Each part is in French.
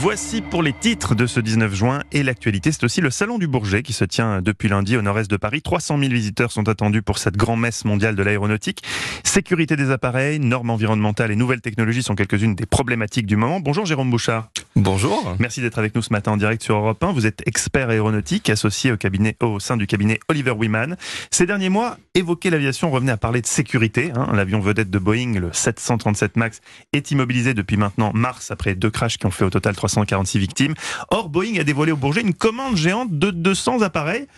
Voici pour les titres de ce 19 juin et l'actualité. C'est aussi le Salon du Bourget qui se tient depuis lundi au nord-est de Paris. 300 000 visiteurs sont attendus pour cette grand-messe mondiale de l'aéronautique. Sécurité des appareils, normes environnementales et nouvelles technologies sont quelques-unes des problématiques du moment. Bonjour Jérôme Bouchard. Bonjour. Merci d'être avec nous ce matin en direct sur Europe 1. Vous êtes expert aéronautique associé au, cabinet, au sein du cabinet Oliver Wyman. Ces derniers mois, évoquer l'aviation revenait à parler de sécurité. Hein. L'avion vedette de Boeing, le 737 MAX, est immobilisé depuis maintenant mars après deux crashs qui ont fait au total 346 victimes. Or, Boeing a dévoilé au Bourget une commande géante de 200 appareils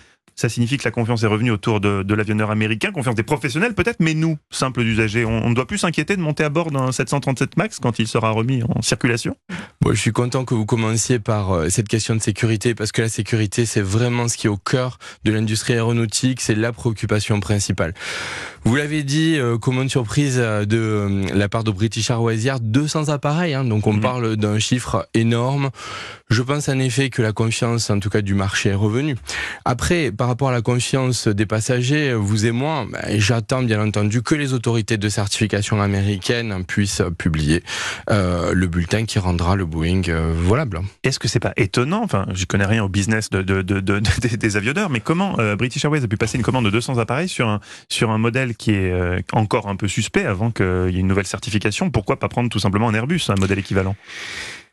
ça signifie que la confiance est revenue autour de, l'avionneur américain, confiance des professionnels peut-être, mais nous, simples usagers, on ne doit plus s'inquiéter de monter à bord d'un 737 MAX quand il sera remis en circulation? Bon, Je suis content que vous commenciez par euh, cette question de sécurité, parce que la sécurité, c'est vraiment ce qui est au cœur de l'industrie aéronautique, c'est la préoccupation principale. Vous l'avez dit, euh, commande surprise euh, de la part de British Airways hier, 200 appareils, hein, donc on mhm. parle d'un chiffre énorme. Je pense en effet que la confiance, en tout cas du marché, est revenue. Après, par rapport à la confiance des passagers, vous et moi, ben, j'attends bien entendu que les autorités de certification américaines puissent publier euh, le bulletin qui rendra le Boeing euh, volable. Est-ce que c'est pas étonnant Enfin, je connais rien au business de, de, de, des avionneurs, mais comment euh, British Airways a pu passer une commande de 200 appareils sur un, sur un modèle qui est encore un peu suspect avant qu'il y ait une nouvelle certification? Pourquoi pas prendre tout simplement un Airbus, un modèle équivalent?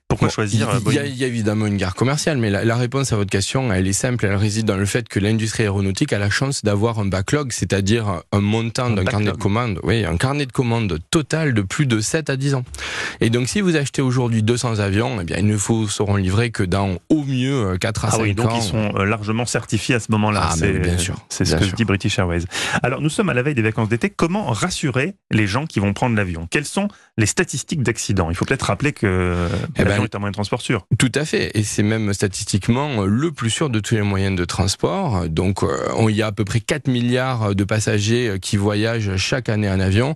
Pourquoi choisir Il y, a, il y, a évidemment une guerre commerciale, mais la, la, réponse à votre question, elle est simple. Elle réside dans le fait que l'industrie aéronautique a la chance d'avoir un backlog, c'est-à-dire un montant d'un carnet de commandes, oui, un carnet de commandes total de plus de 7 à 10 ans. Et donc, si vous achetez aujourd'hui 200 avions, eh bien, ils ne vous seront livrés que dans au mieux 4 à ah 5 oui, donc ils sont euh, largement certifiés à ce moment-là. Ah, c'est bien sûr. C'est ce que dit British Airways. Alors, nous sommes à la veille des vacances d'été. Comment rassurer les gens qui vont prendre l'avion? Quelles sont les statistiques d'accidents? Il faut peut-être rappeler que eh ben, est un moyen de transport sûr. Tout à fait, et c'est même statistiquement le plus sûr de tous les moyens de transport. Donc, il y a à peu près 4 milliards de passagers qui voyagent chaque année en avion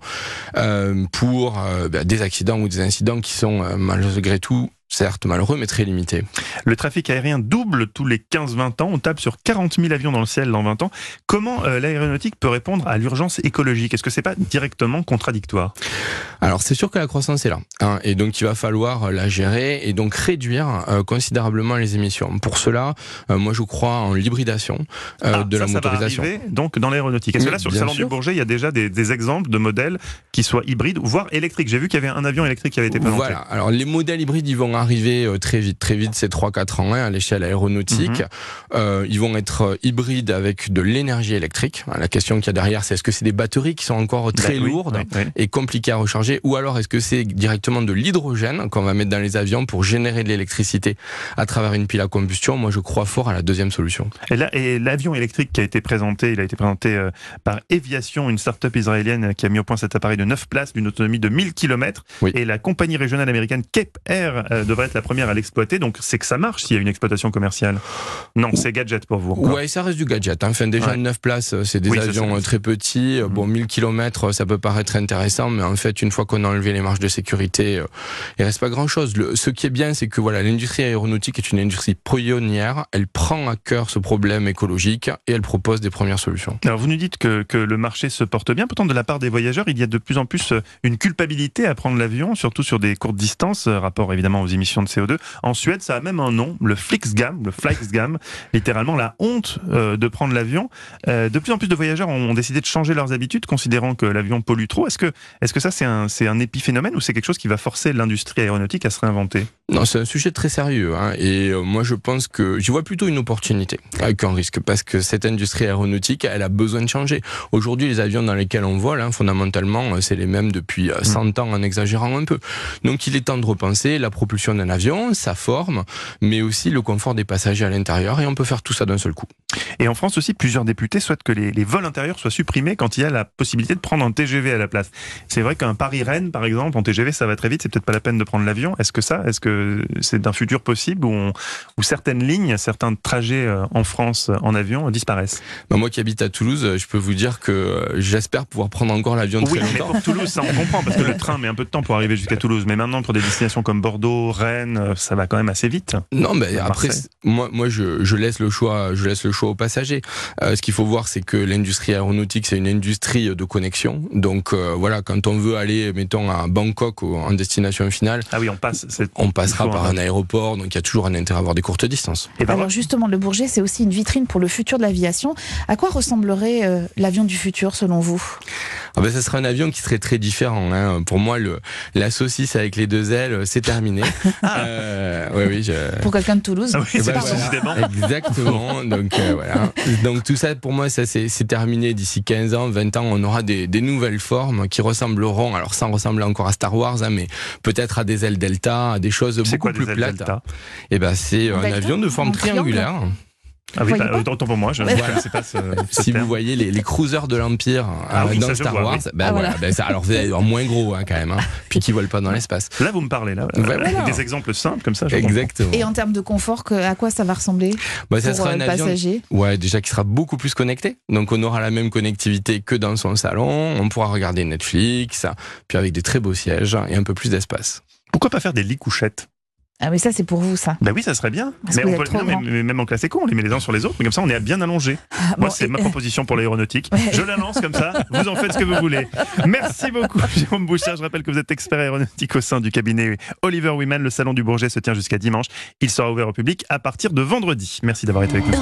euh, pour euh, ben, des accidents ou des incidents qui sont euh, malgré tout certes malheureux, mais très limité. Le trafic aérien double tous les 15-20 ans. On tape sur 40 000 avions dans le ciel dans 20 ans. Comment euh, l'aéronautique peut répondre à l'urgence écologique? Est-ce que c'est pas directement contradictoire? Alors c'est sûr que la croissance est là, hein, et donc il va falloir euh, la gérer et donc réduire euh, considérablement les émissions. Pour cela, moi je crois en l'hybridation ah, de la motorisation. donc dans l'aéronautique. Est-ce que là sur le salon du Bourget, il y a déjà des, des, exemples de modèles qui soient hybrides, voire électriques? J'ai vu qu'il y avait un avion électrique qui avait été présenté. Voilà. Alors les modèles hybrides, ils vont arriver euh, très vite. Très vite, c'est 3-4 ans hein, à l'échelle aéronautique. Mhm. Euh, ils vont être euh, hybrides avec de l'énergie électrique. La question qu'il y a derrière, c'est est-ce que c'est des batteries qui sont encore très bah lourdes et compliquées à recharger ou alors est-ce que c'est directement de l'hydrogène qu'on va mettre dans les avions pour générer de l'électricité à travers une pile à combustion? Moi, je crois fort à la deuxième solution. Et l'avion électrique qui a été présenté, il a été présenté par Eviation, une start-up israélienne qui a mis au point cet appareil de 9 places d'une autonomie de 1000 km. Et la compagnie régionale américaine Cape Air devrait être la première à l'exploiter, donc c'est que ça marche s'il y a une exploitation commerciale. Non, c'est gadget pour vous. Oui, ça reste du gadget. Hein. Enfin, déjà, 9 places, euh, c'est des avions euh, très petits. Euh, bon, 1000 km, ça peut paraître intéressant, mais en fait, une fois qu'on a enlevé les marges de sécurité, il reste pas grand-chose. Ce qui est bien, c'est que voilà, l'industrie aéronautique est une industrie pionnière. Elle prend à cœur ce problème écologique et elle propose des premières solutions. Alors, vous nous dites que, que le marché se porte bien. Pourtant, de la part des voyageurs, il y a de plus en plus une culpabilité à prendre l'avion, surtout sur des courtes distances, rapport évidemment aux émissions de CO2. En Suède, ça a même un nom, le Flixgam, le Flixgam, littéralement la honte euh, de prendre l'avion. Euh, de plus en plus de voyageurs ont, décidé de changer leurs habitudes, considérant que l'avion pollue trop. Est-ce que, est-ce que ça, c'est un, c'est un épiphénomène ou c'est quelque chose qui va forcer l'industrie aéronautique à se réinventer? Non, c'est un sujet très sérieux. Hein, et euh, moi, je pense que j'y vois plutôt une opportunité qu'un risque, parce que cette industrie aéronautique, elle a besoin de changer. Aujourd'hui, les avions dans lesquels on vole, hein, fondamentalement, c'est les mêmes depuis 100 mm. ans, en exagérant un peu. Donc, il est temps de repenser la propulsion d'un avion, sa forme, mais aussi le confort des passagers à l'intérieur, et on peut faire tout ça d'un seul coup. Et en France aussi, plusieurs députés souhaitent que les, vols intérieurs soient supprimés quand il y a la possibilité de prendre un TGV à la place. C'est vrai qu'un Paris-Rennes, par exemple, en TGV, ça va très vite, c'est peut-être pas la peine de prendre l'avion. Est-ce que ça, est-ce que c'est d'un futur possible où, certaines lignes, certains trajets euh, en France en avion disparaissent? Bah, Moi qui habite à Toulouse, je peux vous dire que euh, j'espère pouvoir prendre encore l'avion très oui, mais pour Toulouse, ça on comprend, parce que le train met un peu de temps pour arriver jusqu'à Toulouse. Mais maintenant, pour des destinations comme Bordeaux, Rennes, ça va quand même assez vite. Non, mais après, moi, moi je, je, laisse le choix, je laisse le choix choix aux passagers. Euh, ce qu'il faut voir, c'est que l'industrie aéronautique, c'est une industrie de connexion. Donc euh, voilà, quand on veut aller, mettons, à Bangkok ou en destination finale, Ah oui, on passe. c'est- on passera par un- un aéroport, donc il y a toujours un intérêt à avoir des courtes distances. Et ben, Alors justement, le Bourget, c'est aussi une vitrine pour le futur de l'aviation. À quoi ressemblerait euh, l'avion du futur selon vous? Ah ben, ça sera un avion qui serait très différent. Hein. Pour moi, le, la saucisse avec les deux ailes, c'est terminé. euh, oui, oui, je... Pour quelqu'un de Toulouse Ah oui, Eh c'est pas voilà. Exactement. Donc euh, voilà. Donc tout ça, pour moi, ça c'est c'est terminé d'ici 15 ans, 20 ans. On aura des, des nouvelles formes qui ressembleront, alors sans ressembler encore à Star Wars, hein, mais peut-être à des ailes Delta, à des choses C'est beaucoup quoi plus des ailes plates. Delta? Et ben c'est un Delta avion de forme triangulaire. Ah oui, bah, autant pour moi, je ne Voilà. pas ce, ce Si terme. vous voyez les, les cruisers de l'Empire Ah euh, oui, dans ça, Star vois, Wars, oui. ben Ah, voilà, voilà. ben ça, alors en moins gros hein, quand même, hein, puis qui volent pas dans l'espace. Là, vous me parlez, là. Des exemples simples comme ça. je comprends. Exactement. Et en termes de confort, que- à quoi ça va ressembler Bah, ça pour sera euh, un avion passager Ouais, déjà qui sera beaucoup plus connecté. Donc on aura la même connectivité que dans son salon. On pourra regarder Netflix, puis avec des très beaux sièges et un peu plus d'espace. Pourquoi pas faire des lits couchettes Ah mais ça c'est pour vous ça. Bah oui, ça serait bien. Parce Mais, on peut- trop non, mais- grand. mais même en classe éco, on les met les uns sur les autres, mais comme ça, on est bien allongé. Ah, Moi, bon, c'est ma proposition pour l'aéronautique. Ouais. Je la lance comme ça. Vous en faites ce que vous voulez. Merci beaucoup, Jérôme Bouchard. Je rappelle que vous êtes expert aéronautique au sein du cabinet Oliver Wyman. Le salon du Bourget se tient jusqu'à dimanche. Il sera ouvert au public à partir de vendredi. Merci d'avoir été avec nous.